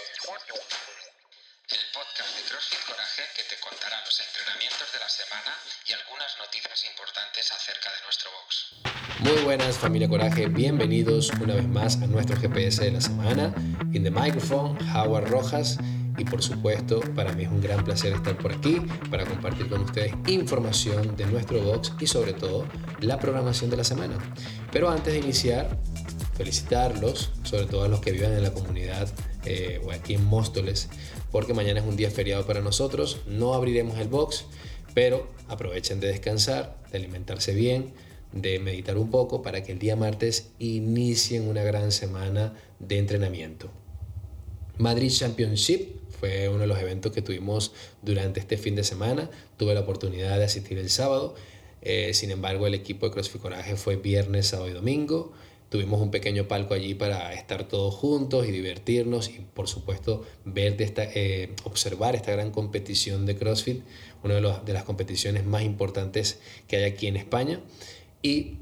El podcast de CrossFit Coraje que te contará los entrenamientos de la semana y algunas noticias importantes acerca de nuestro box. Muy buenas familia Coraje, bienvenidos una vez más a nuestro GPS de la semana. In the microphone, Howard Rojas. Y por supuesto, para mí es un gran placer estar por aquí para compartir con ustedes información de nuestro box y sobre todo la programación de la semana. Pero antes de iniciar, felicitarlos, sobre todo a los que viven en la comunidad eh, o aquí en Móstoles, porque mañana es un día feriado para nosotros. No abriremos el box, pero aprovechen de descansar, de alimentarse bien, de meditar un poco para que el día martes inicien una gran semana de entrenamiento. Madrid Championship fue uno de los eventos que tuvimos durante este fin de semana. Tuve la oportunidad de asistir el sábado. Eh, sin embargo, el equipo de CrossFit Coraje fue viernes, sábado y domingo. Tuvimos un pequeño palco allí para estar todos juntos y divertirnos y por supuesto ver de esta, eh, observar esta gran competición de CrossFit, una de, de las competiciones más importantes que hay aquí en España. Y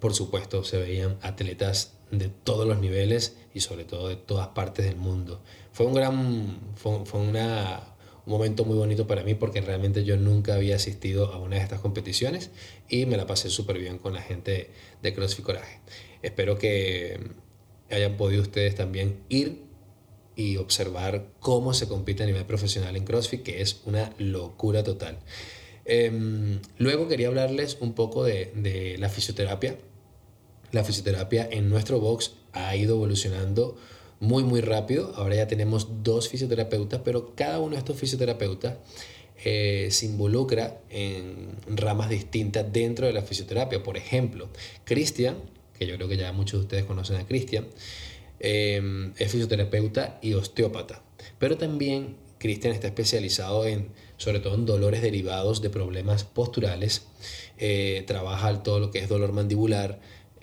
por supuesto se veían atletas de todos los niveles y sobre todo de todas partes del mundo. Fue un gran, fue, fue una, un momento muy bonito para mí porque realmente yo nunca había asistido a una de estas competiciones y me la pasé súper bien con la gente de CrossFit Coraje. Espero que hayan podido ustedes también ir y observar cómo se compite a nivel profesional en CrossFit, que es una locura total. Em, luego quería hablarles un poco de, de la fisioterapia. La fisioterapia en nuestro box ha ido evolucionando muy muy rápido. Ahora ya tenemos dos fisioterapeutas, pero cada uno de estos fisioterapeutas eh, se involucra en ramas distintas dentro de la fisioterapia. Por ejemplo, Cristian, que yo creo que ya muchos de ustedes conocen a Cristian, eh, es fisioterapeuta y osteópata. Pero también Cristian está especializado en, sobre todo en dolores derivados de problemas posturales. Eh, trabaja todo lo que es dolor mandibular,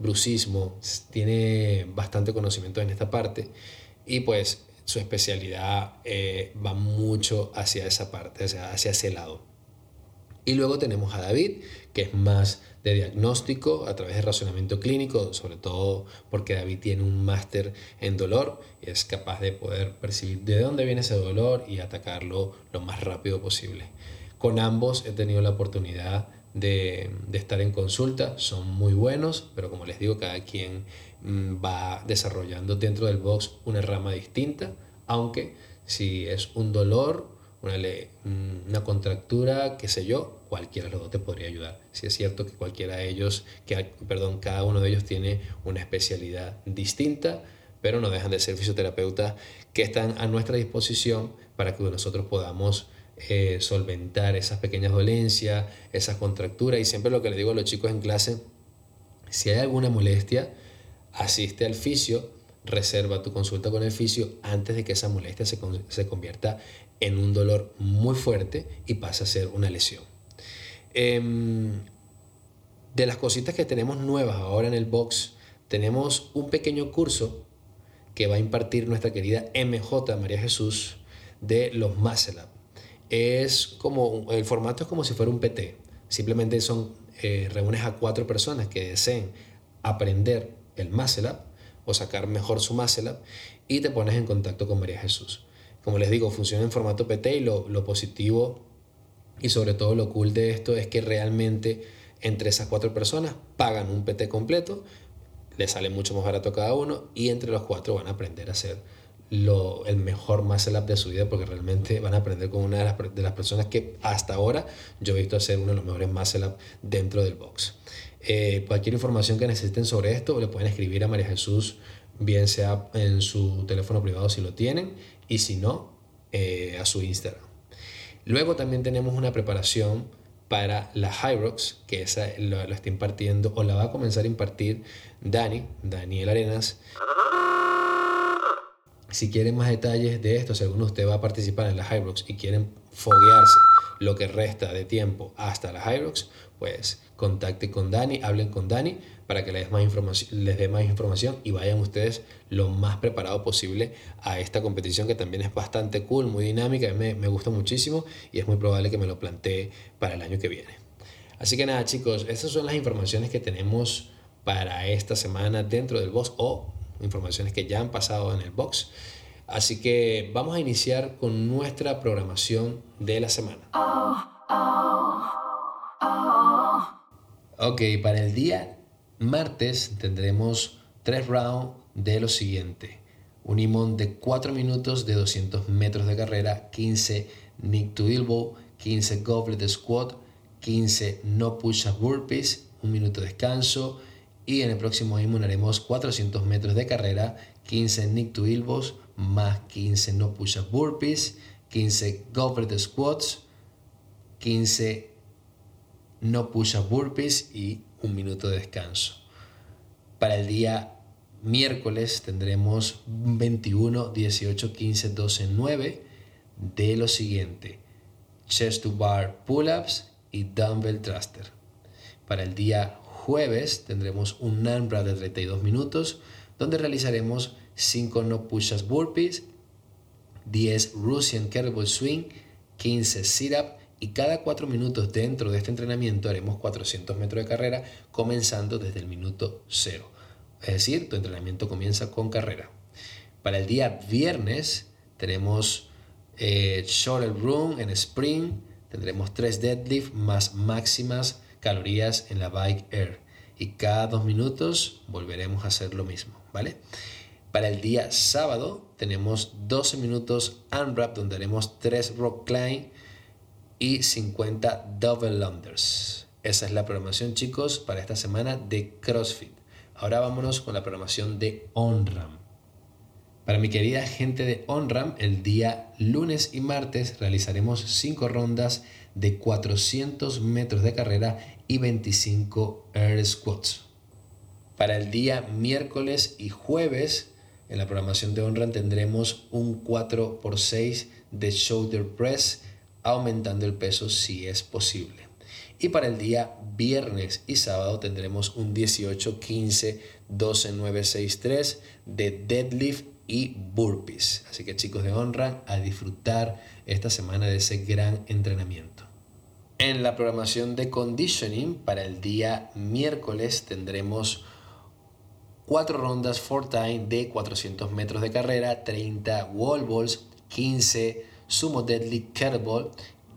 brucismo, tiene bastante conocimiento en esta parte y pues su especialidad eh, va mucho hacia esa parte, hacia, hacia ese lado. Y luego tenemos a David, que es más de diagnóstico a través de razonamiento clínico, sobre todo porque David tiene un máster en dolor y es capaz de poder percibir de dónde viene ese dolor y atacarlo lo más rápido posible. Con ambos he tenido la oportunidad de, estar en consulta, son muy buenos, pero como les digo, cada quien mm, va desarrollando dentro del box una rama distinta, aunque si es un dolor, una, mm, una contractura, qué sé yo, cualquiera de los dos te podría ayudar. Si es cierto que cualquiera de ellos, que, perdón, cada uno de ellos tiene una especialidad distinta, pero no dejan de ser fisioterapeutas que están a nuestra disposición para que nosotros podamos eh, solventar esas pequeñas dolencias, esas contracturas. Y siempre lo que le digo a los chicos en clase, si hay alguna molestia, asiste al fisio, reserva tu consulta con el fisio antes de que esa molestia se, se convierta en un dolor muy fuerte y pase a ser una lesión. Em, de las cositas que tenemos nuevas ahora en el box, tenemos un pequeño curso que va a impartir nuestra querida MJ María Jesús de los Muscle es como, el formato es como si fuera un PT. Simplemente son, eh, reúnes a cuatro personas que deseen aprender el Muscle o sacar mejor su Muscle y te pones en contacto con María Jesús. Como les digo, funciona en formato PT y lo, lo positivo y sobre todo lo cool de esto es que realmente entre esas cuatro personas pagan un PT completo, les sale mucho más barato cada uno y entre los cuatro van a aprender a hacer lo, el mejor muscle up de su vida porque realmente van a aprender con una de las, de las, personas que hasta ahora yo he visto hacer uno de los mejores muscle up dentro del box. Eh, cualquier información que necesiten sobre esto le pueden escribir a María Jesús, bien sea en su teléfono privado si lo tienen y si no, eh, a su Instagram. Luego también tenemos una preparación para la Hyrox, que esa lo, lo está impartiendo o la va a comenzar a impartir Dani, Daniel Arenas. Si quieren más detalles de esto, si alguno de va a participar en la Hybrox y quieren foguearse lo que resta de tiempo hasta la Hybrox, pues contacten con Dani, hablen con Dani para que les, más les dé más información y vayan ustedes lo más preparado posible a esta competición que también es bastante cool, muy dinámica, me, me gusta muchísimo y es muy probable que me lo plantee para el año que viene. Así que nada chicos, estas son las informaciones que tenemos para esta semana dentro del boss o informaciones que ya han pasado en el box. Así que vamos a iniciar con nuestra programación de la semana. Ok, para el día martes tendremos tres rounds de lo siguiente. Un imón de 4 minutos de 200 metros de carrera, 15 Nick to Elbow, 15 Goblet Squat, 15 No Push Up Burpees, un minuto de descanso. Y en el próximo imón haremos 400 metros de carrera, 15 Nick to Elbows, más 15 No Push Up Burpees, 15 Goblet Squats, 15 No Push Up Burpees y un minuto de descanso. Para el día miércoles tendremos 21, 18, 15, 12, 9 de lo siguiente. Chest to bar pull-ups y dumbbell thruster. Para el día jueves tendremos un NANBRA de 32 minutos donde realizaremos 5 no push-ups burpees, 10 Russian kettlebell swing, 15 sit-up y cada 4 minutos dentro de este entrenamiento haremos 400 metros de carrera comenzando desde el minuto 0. Es decir, tu entrenamiento comienza con carrera. Para el día viernes tenemos eh, room en sprint, tendremos 3 deadlift más máximas calorías en la bike air y cada 2 minutos volveremos a hacer lo mismo, ¿vale? Para el día sábado tenemos 12 minutos unwrap donde haremos 3 rock climb y 50 double unders. Esa es la programación chicos para esta semana de CrossFit. Ahora vámonos con la programación de OnRAM. Para mi querida gente de OnRAM, el día lunes y martes realizaremos 5 rondas de 400 metros de carrera y 25 air squats. Para el día miércoles y jueves, en la programación de OnRAM tendremos un 4x6 de shoulder press, aumentando el peso si es posible. Y para el día viernes y sábado tendremos un 18, 15, 12, 9, 6, 3 de deadlift y burpees. Así que chicos de Honra, a disfrutar esta semana de ese gran entrenamiento. En la programación de conditioning para el día miércoles tendremos cuatro rondas for time de 400 metros de carrera, 30 wall balls, 15 sumo deadlift kettlebell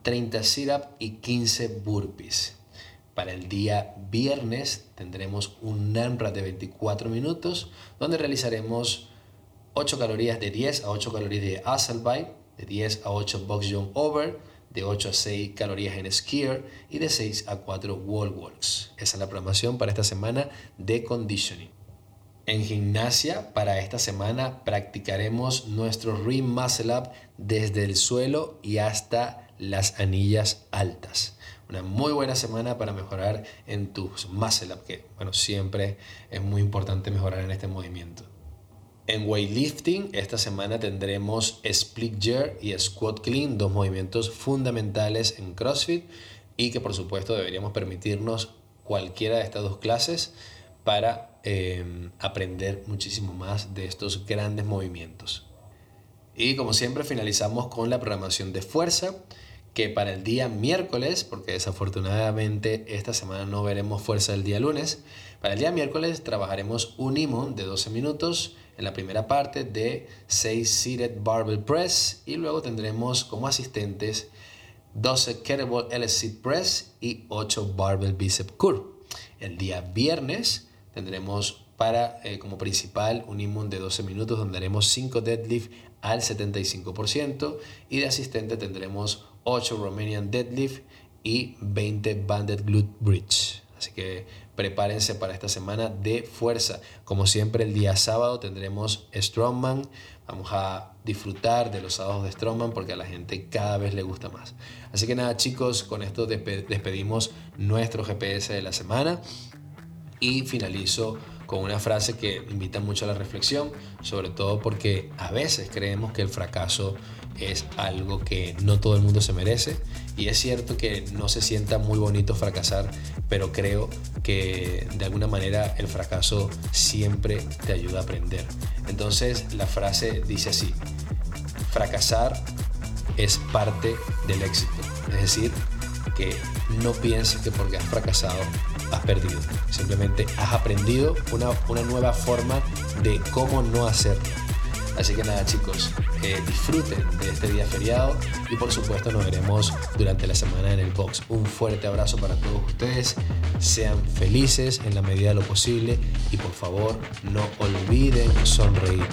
30 sit-up y 15 burpees. Para el día viernes tendremos un NAMRA de 24 minutos donde realizaremos 8 calorías de 10 a 8 calorías de bike, de 10 a 8 box jump over, de 8 a 6 calorías en skier y de 6 a 4 wall walks. Esa es la programación para esta semana de conditioning. En gimnasia, para esta semana practicaremos nuestro rim muscle up desde el suelo y hasta las anillas altas. Una muy buena semana para mejorar en tus muscle up, que bueno, siempre es muy importante mejorar en este movimiento. En weightlifting, esta semana tendremos split jerk y squat clean, dos movimientos fundamentales en CrossFit y que por supuesto deberíamos permitirnos cualquiera de estas dos clases para eh, aprender muchísimo más de estos grandes movimientos. Y como siempre finalizamos con la programación de fuerza que para el día miércoles, porque desafortunadamente esta semana no veremos fuerza el día lunes, para el día miércoles trabajaremos un imón de 12 minutos en la primera parte de 6 seated barbell press y luego tendremos como asistentes 12 kettlebell LC press y 8 barbell bicep curl. El día viernes tendremos para eh, como principal un imón de 12 minutos donde haremos 5 deadlift al 75% y de asistente tendremos 8 Romanian deadlift y 20 banded glute bridge. Así que prepárense para esta semana de fuerza. Como siempre el día sábado tendremos Strongman. Vamos a disfrutar de los sábados de Strongman porque a la gente cada vez le gusta más. Así que nada chicos, con esto despedimos nuestro GPS de la semana y finalizo con una frase que invita mucho a la reflexión, sobre todo porque a veces creemos que el fracaso es algo que no todo el mundo se merece y es cierto que no se sienta muy bonito fracasar, pero creo que de alguna manera el fracaso siempre te ayuda a aprender. Entonces la frase dice así, fracasar es parte del éxito, es decir, que no pienses que porque has fracasado has perdido. Simplemente has aprendido una, una nueva forma de cómo no hacerlo. Así que nada chicos, disfruten de este día feriado y por supuesto nos veremos durante la semana en el box. Un fuerte abrazo para todos ustedes, sean felices en la medida de lo posible y por favor no olviden sonreír.